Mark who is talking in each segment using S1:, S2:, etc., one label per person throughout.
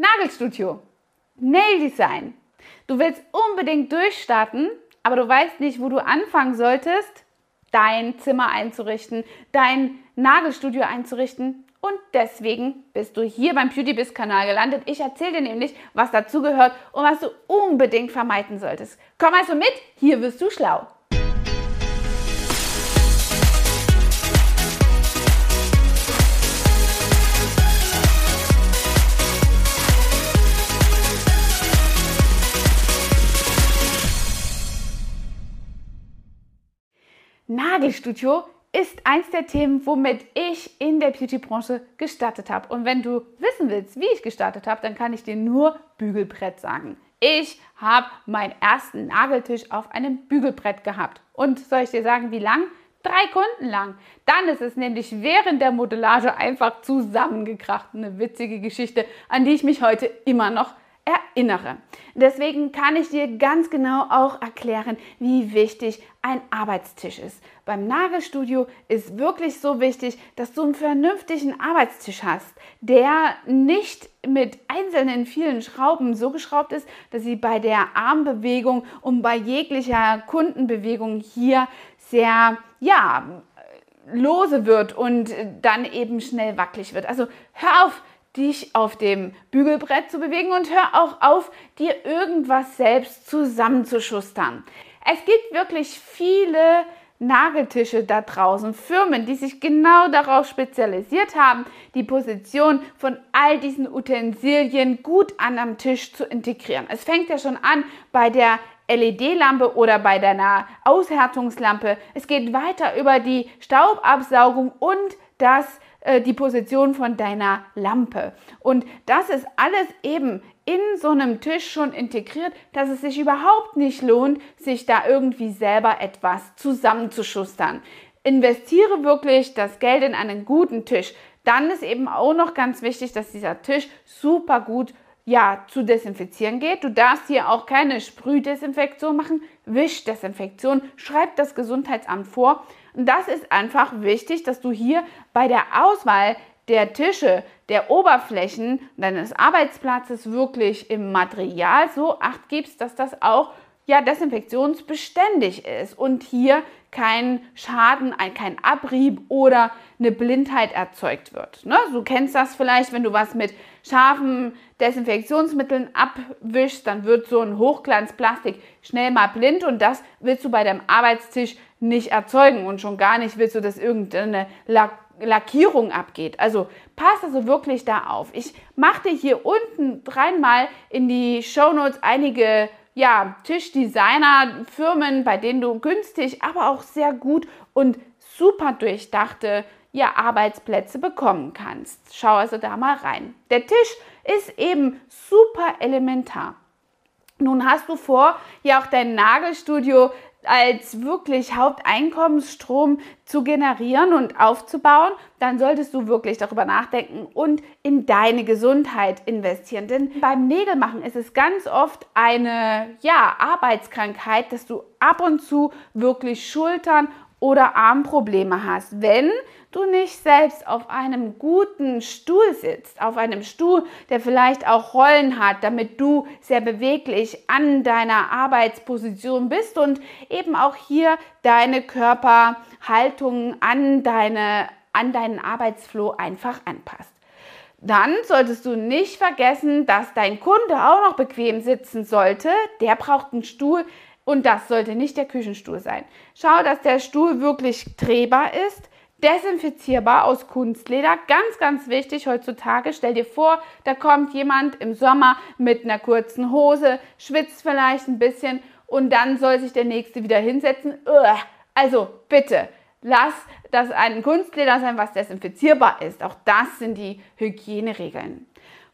S1: Nagelstudio, Nail Design. Du willst unbedingt durchstarten, aber du weißt nicht, wo du anfangen solltest, dein Zimmer einzurichten, dein Nagelstudio einzurichten. Und deswegen bist du hier beim PewDieBiz Kanal gelandet. Ich erzähle dir nämlich, was dazugehört und was du unbedingt vermeiden solltest. Komm also mit, hier wirst du schlau. Nagelstudio ist eins der Themen, womit ich in der Beauty-Branche gestartet habe. Und wenn du wissen willst, wie ich gestartet habe, dann kann ich dir nur Bügelbrett sagen. Ich habe meinen ersten Nageltisch auf einem Bügelbrett gehabt. Und soll ich dir sagen, wie lang? Drei Kunden lang. Dann ist es nämlich während der Modellage einfach zusammengekracht. Eine witzige Geschichte, an die ich mich heute immer noch erinnere. Deswegen kann ich dir ganz genau auch erklären, wie wichtig ein Arbeitstisch ist. Beim Nagelstudio ist wirklich so wichtig, dass du einen vernünftigen Arbeitstisch hast, der nicht mit einzelnen vielen Schrauben so geschraubt ist, dass sie bei der Armbewegung und bei jeglicher Kundenbewegung hier sehr, ja, lose wird und dann eben schnell wackelig wird. Also hör auf, dich auf dem Bügelbrett zu bewegen und hör auch auf, dir irgendwas selbst zusammenzuschustern. Es gibt wirklich viele Nageltische da draußen, Firmen, die sich genau darauf spezialisiert haben, die Position von all diesen Utensilien gut an am Tisch zu integrieren. Es fängt ja schon an bei der LED-Lampe oder bei deiner Aushärtungslampe. Es geht weiter über die Staubabsaugung und das äh, die Position von deiner Lampe. Und das ist alles eben in so einem Tisch schon integriert, dass es sich überhaupt nicht lohnt, sich da irgendwie selber etwas zusammenzuschustern. Investiere wirklich das Geld in einen guten Tisch. Dann ist eben auch noch ganz wichtig, dass dieser Tisch super gut ja, zu desinfizieren geht. Du darfst hier auch keine Sprühdesinfektion machen, Wischdesinfektion. Schreib das Gesundheitsamt vor. Und das ist einfach wichtig, dass du hier bei der Auswahl der Tische, der Oberflächen deines Arbeitsplatzes wirklich im Material so acht gibst, dass das auch ja desinfektionsbeständig ist und hier kein Schaden, kein Abrieb oder eine Blindheit erzeugt wird. Ne? Du kennst das vielleicht, wenn du was mit scharfen Desinfektionsmitteln abwischst, dann wird so ein Hochglanzplastik schnell mal blind und das willst du bei deinem Arbeitstisch nicht erzeugen und schon gar nicht willst du, dass irgendeine Lack Lackierung abgeht. Also pass also wirklich da auf. Ich mache dir hier unten dreimal in die Show Notes einige ja, Tischdesigner-Firmen, bei denen du günstig, aber auch sehr gut und super durchdachte ja, Arbeitsplätze bekommen kannst. Schau also da mal rein. Der Tisch ist eben super elementar. Nun hast du vor, ja auch dein Nagelstudio als wirklich Haupteinkommensstrom zu generieren und aufzubauen, dann solltest du wirklich darüber nachdenken und in deine Gesundheit investieren. Denn beim Nägelmachen ist es ganz oft eine ja, Arbeitskrankheit, dass du ab und zu wirklich Schultern oder Armprobleme hast, wenn du nicht selbst auf einem guten Stuhl sitzt, auf einem Stuhl, der vielleicht auch Rollen hat, damit du sehr beweglich an deiner Arbeitsposition bist und eben auch hier deine Körperhaltung an, deine, an deinen Arbeitsflow einfach anpasst. Dann solltest du nicht vergessen, dass dein Kunde auch noch bequem sitzen sollte. Der braucht einen Stuhl, und das sollte nicht der Küchenstuhl sein. Schau, dass der Stuhl wirklich drehbar ist, desinfizierbar aus Kunstleder. Ganz, ganz wichtig heutzutage. Stell dir vor, da kommt jemand im Sommer mit einer kurzen Hose, schwitzt vielleicht ein bisschen und dann soll sich der nächste wieder hinsetzen. Also bitte, lass das ein Kunstleder sein, was desinfizierbar ist. Auch das sind die Hygieneregeln.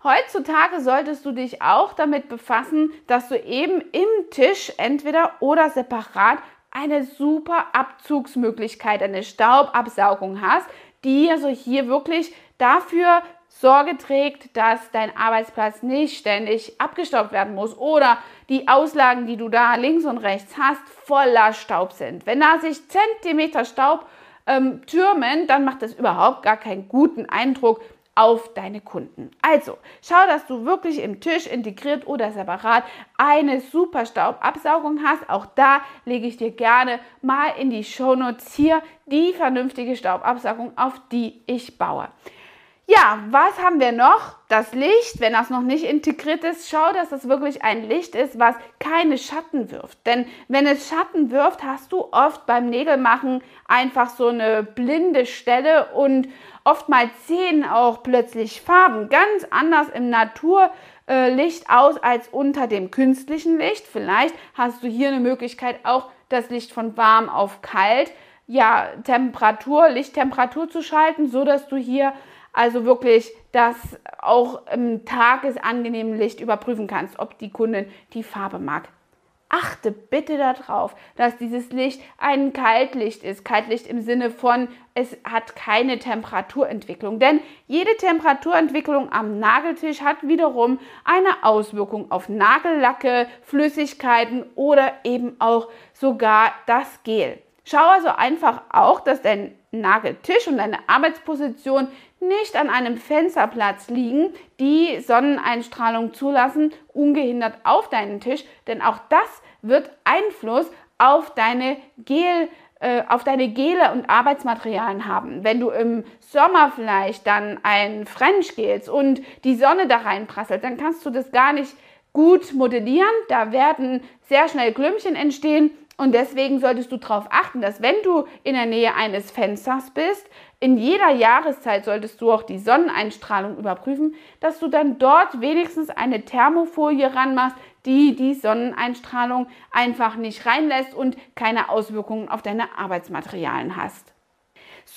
S1: Heutzutage solltest du dich auch damit befassen, dass du eben im Tisch entweder oder separat eine super Abzugsmöglichkeit, eine Staubabsaugung hast, die also hier wirklich dafür Sorge trägt, dass dein Arbeitsplatz nicht ständig abgestaubt werden muss oder die Auslagen, die du da links und rechts hast, voller Staub sind. Wenn da sich Zentimeter Staub ähm, türmen, dann macht das überhaupt gar keinen guten Eindruck auf deine Kunden. Also, schau, dass du wirklich im Tisch integriert oder separat eine super Staubabsaugung hast. Auch da lege ich dir gerne mal in die Shownotes hier die vernünftige Staubabsaugung, auf die ich baue. Ja, was haben wir noch? Das Licht, wenn das noch nicht integriert ist, schau, dass das wirklich ein Licht ist, was keine Schatten wirft. Denn wenn es Schatten wirft, hast du oft beim Nägelmachen einfach so eine blinde Stelle und oftmals sehen auch plötzlich Farben ganz anders im Naturlicht aus als unter dem künstlichen Licht. Vielleicht hast du hier eine Möglichkeit, auch das Licht von warm auf kalt, ja, Temperatur, Lichttemperatur zu schalten, so dass du hier also wirklich das auch im tagesangenehmen Licht überprüfen kannst, ob die Kundin die Farbe mag. Achte bitte darauf, dass dieses Licht ein Kaltlicht ist. Kaltlicht im Sinne von, es hat keine Temperaturentwicklung. Denn jede Temperaturentwicklung am Nageltisch hat wiederum eine Auswirkung auf Nagellacke, Flüssigkeiten oder eben auch sogar das Gel. Schau also einfach auch, dass dein Nageltisch und deine Arbeitsposition nicht an einem Fensterplatz liegen, die Sonneneinstrahlung zulassen, ungehindert auf deinen Tisch, denn auch das wird Einfluss auf deine Gel äh, auf deine Gele und Arbeitsmaterialien haben. Wenn du im Sommer vielleicht dann ein French gelst und die Sonne da reinprasselt, dann kannst du das gar nicht gut modellieren. Da werden sehr schnell Klümpchen entstehen und deswegen solltest du darauf achten, dass wenn du in der Nähe eines Fensters bist, in jeder Jahreszeit solltest du auch die Sonneneinstrahlung überprüfen, dass du dann dort wenigstens eine Thermofolie ranmachst, die die Sonneneinstrahlung einfach nicht reinlässt und keine Auswirkungen auf deine Arbeitsmaterialien hast.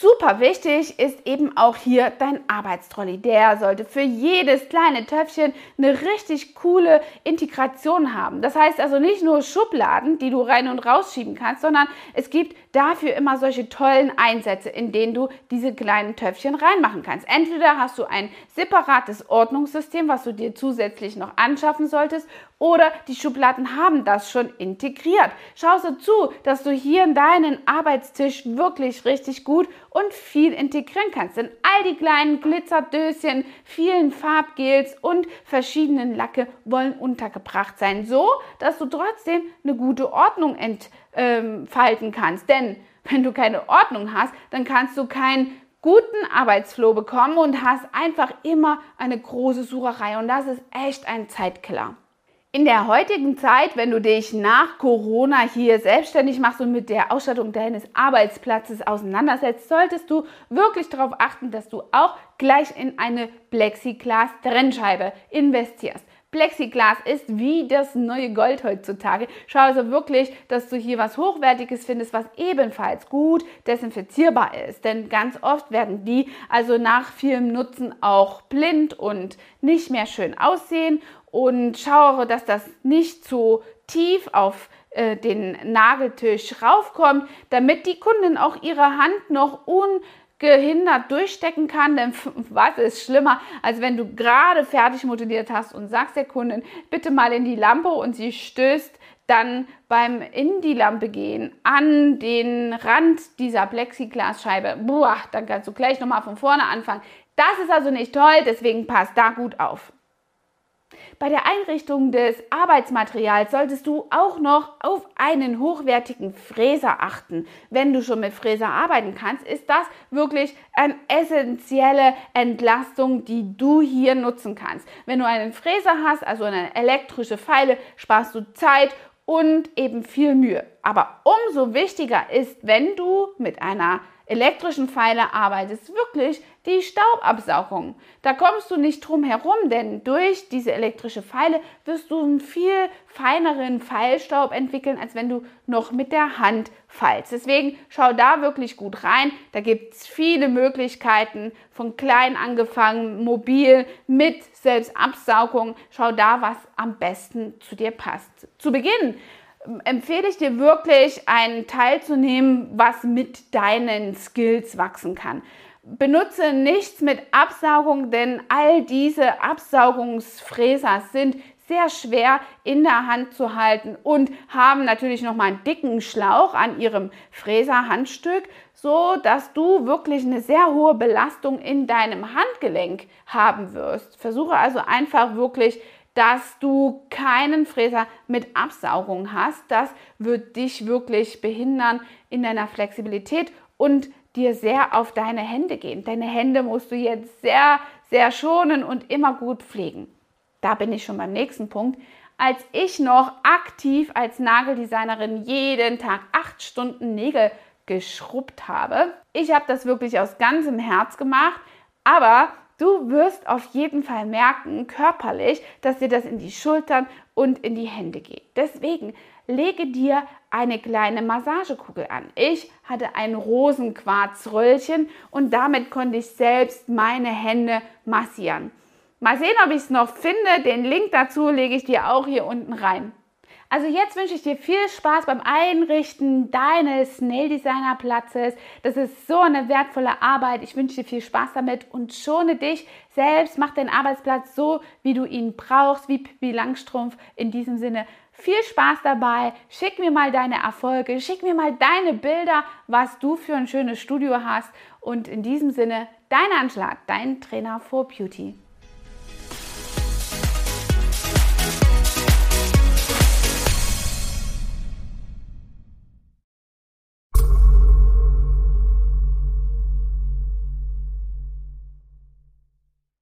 S1: Super wichtig ist eben auch hier dein Arbeitstrolley. Der sollte für jedes kleine Töpfchen eine richtig coole Integration haben. Das heißt also nicht nur Schubladen, die du rein und rausschieben kannst, sondern es gibt dafür immer solche tollen Einsätze, in denen du diese kleinen Töpfchen reinmachen kannst. Entweder hast du ein separates Ordnungssystem, was du dir zusätzlich noch anschaffen solltest, oder die Schubladen haben das schon integriert. Schau so zu, dass du hier in deinen Arbeitstisch wirklich richtig gut und viel integrieren kannst. Denn all die kleinen Glitzerdöschen, vielen Farbgels und verschiedenen Lacke wollen untergebracht sein, so dass du trotzdem eine gute Ordnung entfalten kannst. Denn wenn du keine Ordnung hast, dann kannst du keinen guten Arbeitsflow bekommen und hast einfach immer eine große Sucherei und das ist echt ein Zeitkiller. In der heutigen Zeit, wenn du dich nach Corona hier selbstständig machst und mit der Ausstattung deines Arbeitsplatzes auseinandersetzt, solltest du wirklich darauf achten, dass du auch gleich in eine Plexiglas-Trennscheibe investierst. Plexiglas ist wie das neue Gold heutzutage. Schau also wirklich, dass du hier was Hochwertiges findest, was ebenfalls gut desinfizierbar ist. Denn ganz oft werden die also nach vielem Nutzen auch blind und nicht mehr schön aussehen und schaue, dass das nicht zu tief auf äh, den Nageltisch raufkommt, damit die Kundin auch ihre Hand noch ungehindert durchstecken kann. Denn was ist schlimmer, als wenn du gerade fertig modelliert hast und sagst der Kundin, bitte mal in die Lampe und sie stößt dann beim in die Lampe gehen an den Rand dieser Plexiglasscheibe. Boah, dann kannst du gleich nochmal von vorne anfangen. Das ist also nicht toll, deswegen passt da gut auf. Bei der Einrichtung des Arbeitsmaterials solltest du auch noch auf einen hochwertigen Fräser achten. Wenn du schon mit Fräser arbeiten kannst, ist das wirklich eine essentielle Entlastung, die du hier nutzen kannst. Wenn du einen Fräser hast, also eine elektrische Feile, sparst du Zeit und eben viel Mühe. Aber umso wichtiger ist, wenn du mit einer elektrischen Pfeiler arbeitest, wirklich die Staubabsaugung. Da kommst du nicht drum herum, denn durch diese elektrische Pfeile wirst du einen viel feineren Pfeilstaub entwickeln, als wenn du noch mit der Hand feilst. Deswegen schau da wirklich gut rein. Da gibt es viele Möglichkeiten, von klein angefangen, mobil, mit Selbstabsaugung. Schau da, was am besten zu dir passt. Zu Beginn empfehle ich dir wirklich, einen Teil zu nehmen, was mit deinen Skills wachsen kann. benutze nichts mit Absaugung, denn all diese Absaugungsfräser sind sehr schwer in der Hand zu halten und haben natürlich noch mal einen dicken Schlauch an ihrem Fräserhandstück, so dass du wirklich eine sehr hohe Belastung in deinem Handgelenk haben wirst. Versuche also einfach wirklich dass du keinen Fräser mit Absaugung hast. Das wird dich wirklich behindern in deiner Flexibilität und dir sehr auf deine Hände gehen. Deine Hände musst du jetzt sehr, sehr schonen und immer gut pflegen. Da bin ich schon beim nächsten Punkt. Als ich noch aktiv als Nageldesignerin jeden Tag acht Stunden Nägel geschrubbt habe, ich habe das wirklich aus ganzem Herz gemacht, aber Du wirst auf jeden Fall merken, körperlich, dass dir das in die Schultern und in die Hände geht. Deswegen lege dir eine kleine Massagekugel an. Ich hatte ein Rosenquarzröllchen und damit konnte ich selbst meine Hände massieren. Mal sehen, ob ich es noch finde. Den Link dazu lege ich dir auch hier unten rein. Also jetzt wünsche ich dir viel Spaß beim Einrichten deines Nail Designer Platzes. Das ist so eine wertvolle Arbeit. Ich wünsche dir viel Spaß damit und schone dich selbst. Mach deinen Arbeitsplatz so, wie du ihn brauchst, wie Pippi Langstrumpf. In diesem Sinne viel Spaß dabei. Schick mir mal deine Erfolge, schick mir mal deine Bilder, was du für ein schönes Studio hast. Und in diesem Sinne, dein Anschlag, dein Trainer for Beauty.